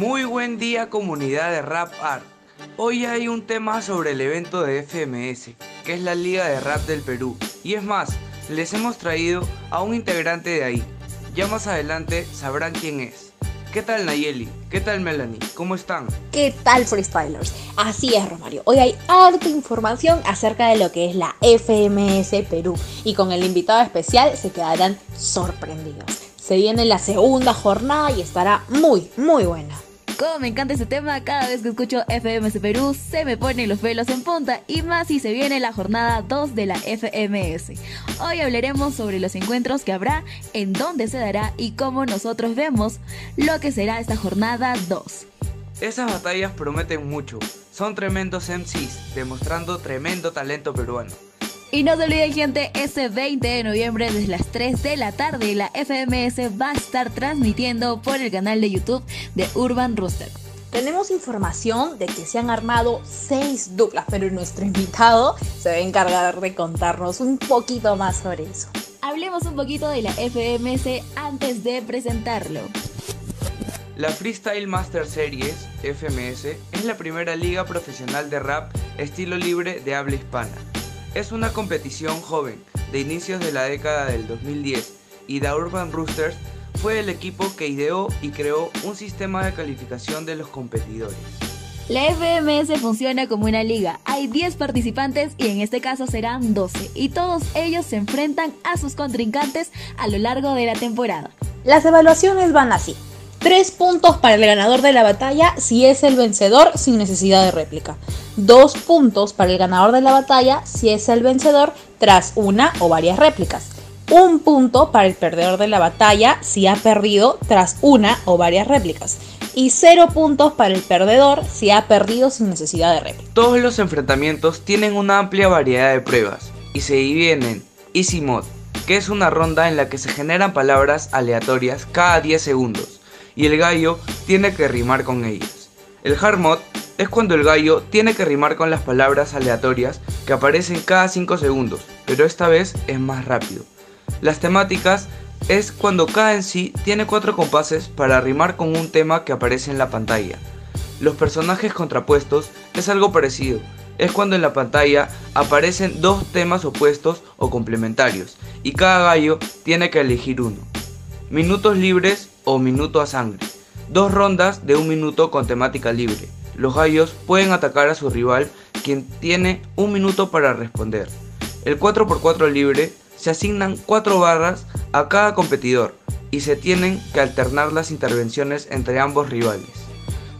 Muy buen día comunidad de Rap Art. Hoy hay un tema sobre el evento de FMS, que es la Liga de Rap del Perú. Y es más, les hemos traído a un integrante de ahí. Ya más adelante sabrán quién es. ¿Qué tal Nayeli? ¿Qué tal Melanie? ¿Cómo están? ¿Qué tal freestylers? Así es Romario, hoy hay harta información acerca de lo que es la FMS Perú y con el invitado especial se quedarán sorprendidos. Se viene la segunda jornada y estará muy, muy buena. Como me encanta este tema, cada vez que escucho FMS Perú se me ponen los pelos en punta y más si se viene la jornada 2 de la FMS. Hoy hablaremos sobre los encuentros que habrá, en dónde se dará y cómo nosotros vemos lo que será esta jornada 2. Esas batallas prometen mucho, son tremendos MCs, demostrando tremendo talento peruano. Y no se olviden gente, ese 20 de noviembre desde las 3 de la tarde la FMS va a estar transmitiendo por el canal de YouTube de Urban Rooster. Tenemos información de que se han armado 6 duplas, pero nuestro invitado se va a encargar de contarnos un poquito más sobre eso. Hablemos un poquito de la FMS antes de presentarlo. La Freestyle Master Series, FMS, es la primera liga profesional de rap estilo libre de habla hispana es una competición joven de inicios de la década del 2010 y The Urban Roosters fue el equipo que ideó y creó un sistema de calificación de los competidores. La FMS funciona como una liga. Hay 10 participantes y en este caso serán 12 y todos ellos se enfrentan a sus contrincantes a lo largo de la temporada. Las evaluaciones van así. 3 puntos para el ganador de la batalla si es el vencedor sin necesidad de réplica. 2 puntos para el ganador de la batalla si es el vencedor tras una o varias réplicas. Un punto para el perdedor de la batalla si ha perdido tras una o varias réplicas. Y 0 puntos para el perdedor si ha perdido sin necesidad de réplica. Todos los enfrentamientos tienen una amplia variedad de pruebas y se dividen en Easy Mod, que es una ronda en la que se generan palabras aleatorias cada 10 segundos y el gallo tiene que rimar con ellas. El hard mod es cuando el gallo tiene que rimar con las palabras aleatorias que aparecen cada 5 segundos, pero esta vez es más rápido. Las temáticas es cuando cada en sí tiene 4 compases para rimar con un tema que aparece en la pantalla. Los personajes contrapuestos es algo parecido, es cuando en la pantalla aparecen dos temas opuestos o complementarios y cada gallo tiene que elegir uno. Minutos libres o minuto a sangre. Dos rondas de un minuto con temática libre. Los gallos pueden atacar a su rival quien tiene un minuto para responder. El 4x4 libre se asignan 4 barras a cada competidor y se tienen que alternar las intervenciones entre ambos rivales.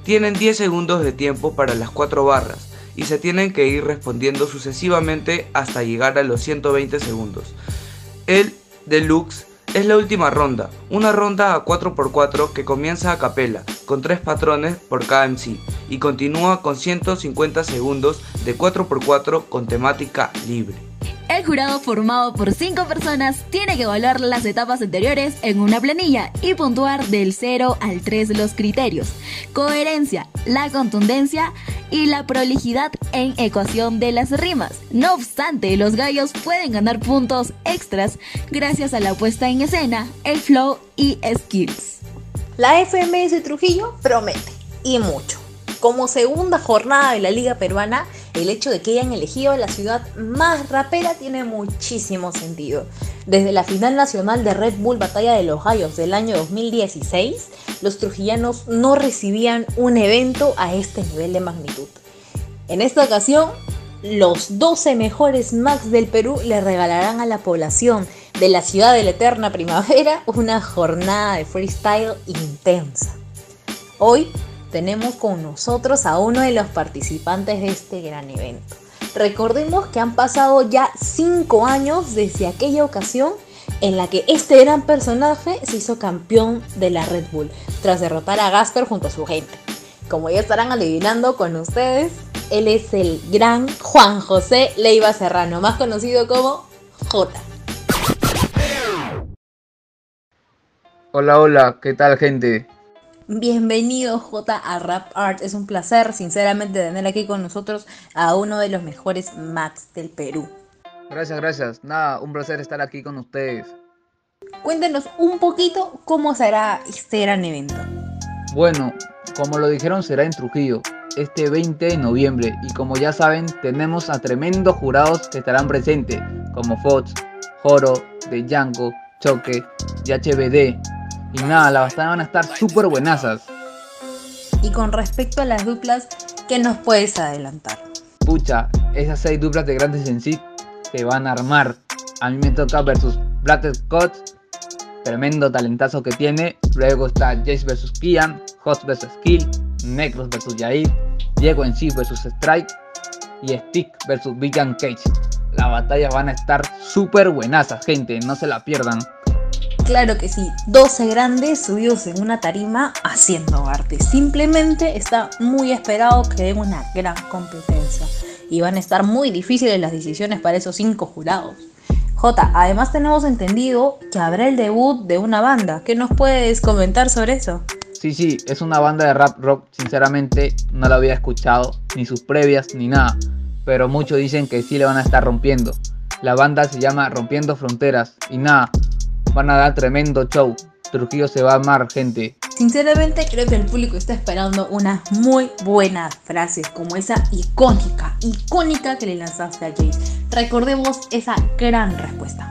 Tienen 10 segundos de tiempo para las 4 barras y se tienen que ir respondiendo sucesivamente hasta llegar a los 120 segundos. El deluxe es la última ronda, una ronda a 4x4 que comienza a capela, con 3 patrones por cada MC, y continúa con 150 segundos de 4x4 con temática libre. El jurado formado por 5 personas tiene que evaluar las etapas anteriores en una planilla y puntuar del 0 al 3 los criterios, coherencia, la contundencia y la prolijidad en ecuación de las rimas. No obstante, los gallos pueden ganar puntos extras gracias a la puesta en escena, el flow y skills. La FMS Trujillo promete y mucho. Como segunda jornada de la Liga Peruana, el hecho de que hayan elegido la ciudad más rapera tiene muchísimo sentido. Desde la final nacional de Red Bull Batalla de los Gallos del año 2016, los trujillanos no recibían un evento a este nivel de magnitud. En esta ocasión, los 12 mejores Max del Perú le regalarán a la población de la ciudad de la eterna primavera una jornada de freestyle intensa. Hoy tenemos con nosotros a uno de los participantes de este gran evento. Recordemos que han pasado ya 5 años desde aquella ocasión en la que este gran personaje se hizo campeón de la Red Bull tras derrotar a Gasper junto a su gente. Como ya estarán adivinando con ustedes, él es el gran Juan José Leiva Serrano, más conocido como J. Hola, hola, ¿qué tal gente? Bienvenido J a Rap Art. Es un placer, sinceramente, tener aquí con nosotros a uno de los mejores Max del Perú. Gracias, gracias. Nada, un placer estar aquí con ustedes. Cuéntenos un poquito cómo será este gran evento. Bueno, Como lo dijeron será en Trujillo, este 20 de noviembre y como ya saben tenemos a tremendos jurados que estarán presentes como Fox, Joro, De Django, Choque y HBD. Y nada, las batallas van a estar súper buenasas. Y con respecto a las duplas, ¿qué nos puedes adelantar? Pucha, esas seis duplas de grandes en sí se van a armar. A mí me toca versus Black Scott, tremendo talentazo que tiene. Luego está Jace vs Kian, Host vs Kill, Necros vs Yair, Diego en sí vs Strike y Stick vs Vivian Cage. Las batallas van a estar súper buenasas, gente, no se la pierdan. Claro que sí, 12 grandes subidos en una tarima haciendo arte. Simplemente está muy esperado que den una gran competencia. Y van a estar muy difíciles las decisiones para esos 5 jurados. J, además tenemos entendido que habrá el debut de una banda. ¿Qué nos puedes comentar sobre eso? Sí, sí, es una banda de rap rock. Sinceramente no la había escuchado, ni sus previas, ni nada. Pero muchos dicen que sí le van a estar rompiendo. La banda se llama Rompiendo Fronteras. Y nada, van a dar tremendo show. Trujillo se va a amar, gente. Sinceramente creo que el público está esperando unas muy buenas frases como esa icónica, icónica que le lanzaste a Jace. Recordemos esa gran respuesta.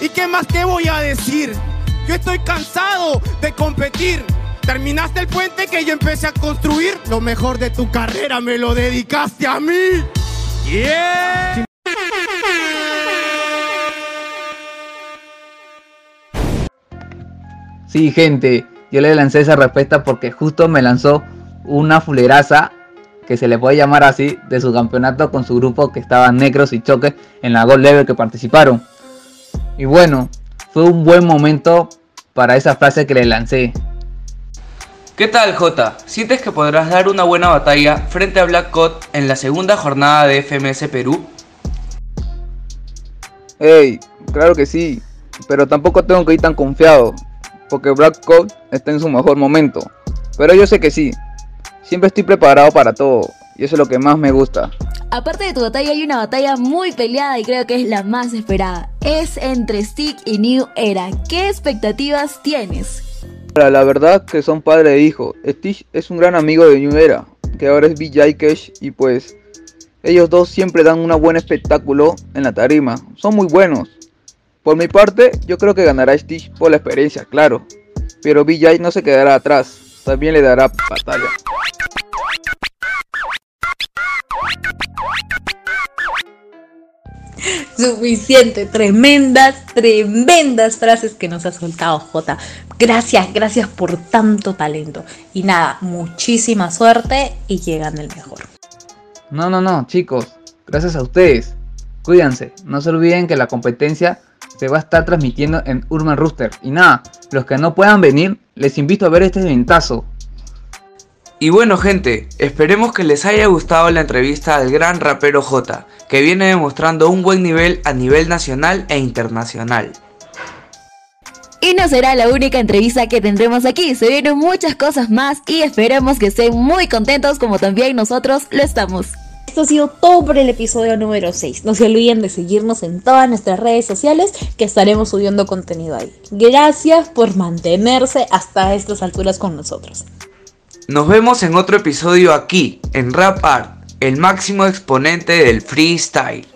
¿Y qué más te voy a decir? Yo estoy cansado de competir. Terminaste el puente que yo empecé a construir. Lo mejor de tu carrera me lo dedicaste a mí. Yeah. Sí, gente, yo le lancé esa respuesta porque justo me lanzó una fuleraza, que se le puede llamar así, de su campeonato con su grupo que estaban Necros y Choque en la Gold Level que participaron. Y bueno, fue un buen momento para esa frase que le lancé. ¿Qué tal, J? ¿Sientes que podrás dar una buena batalla frente a Black Cot en la segunda jornada de FMS Perú? Hey, claro que sí, pero tampoco tengo que ir tan confiado, porque Black Coat está en su mejor momento. Pero yo sé que sí, siempre estoy preparado para todo, y eso es lo que más me gusta. Aparte de tu batalla, hay una batalla muy peleada y creo que es la más esperada. Es entre Stick y New Era. ¿Qué expectativas tienes? La verdad que son padre e hijo. Stitch es un gran amigo de New Era, que ahora es BJ Cash y pues ellos dos siempre dan un buen espectáculo en la tarima. Son muy buenos. Por mi parte, yo creo que ganará Stitch por la experiencia, claro. Pero BJ no se quedará atrás, también le dará batalla. Suficiente, tremendas, tremendas frases que nos ha soltado J. Gracias, gracias por tanto talento. Y nada, muchísima suerte y llegan el mejor. No, no, no, chicos, gracias a ustedes. Cuídense, no se olviden que la competencia se va a estar transmitiendo en Urban Rooster. Y nada, los que no puedan venir, les invito a ver este eventazo. Y bueno gente, esperemos que les haya gustado la entrevista al gran rapero J, que viene demostrando un buen nivel a nivel nacional e internacional. Y no será la única entrevista que tendremos aquí, se vienen muchas cosas más y esperemos que estén muy contentos como también nosotros lo estamos. Esto ha sido todo por el episodio número 6. No se olviden de seguirnos en todas nuestras redes sociales que estaremos subiendo contenido ahí. Gracias por mantenerse hasta estas alturas con nosotros. Nos vemos en otro episodio aquí, en Rap Art, el máximo exponente del freestyle.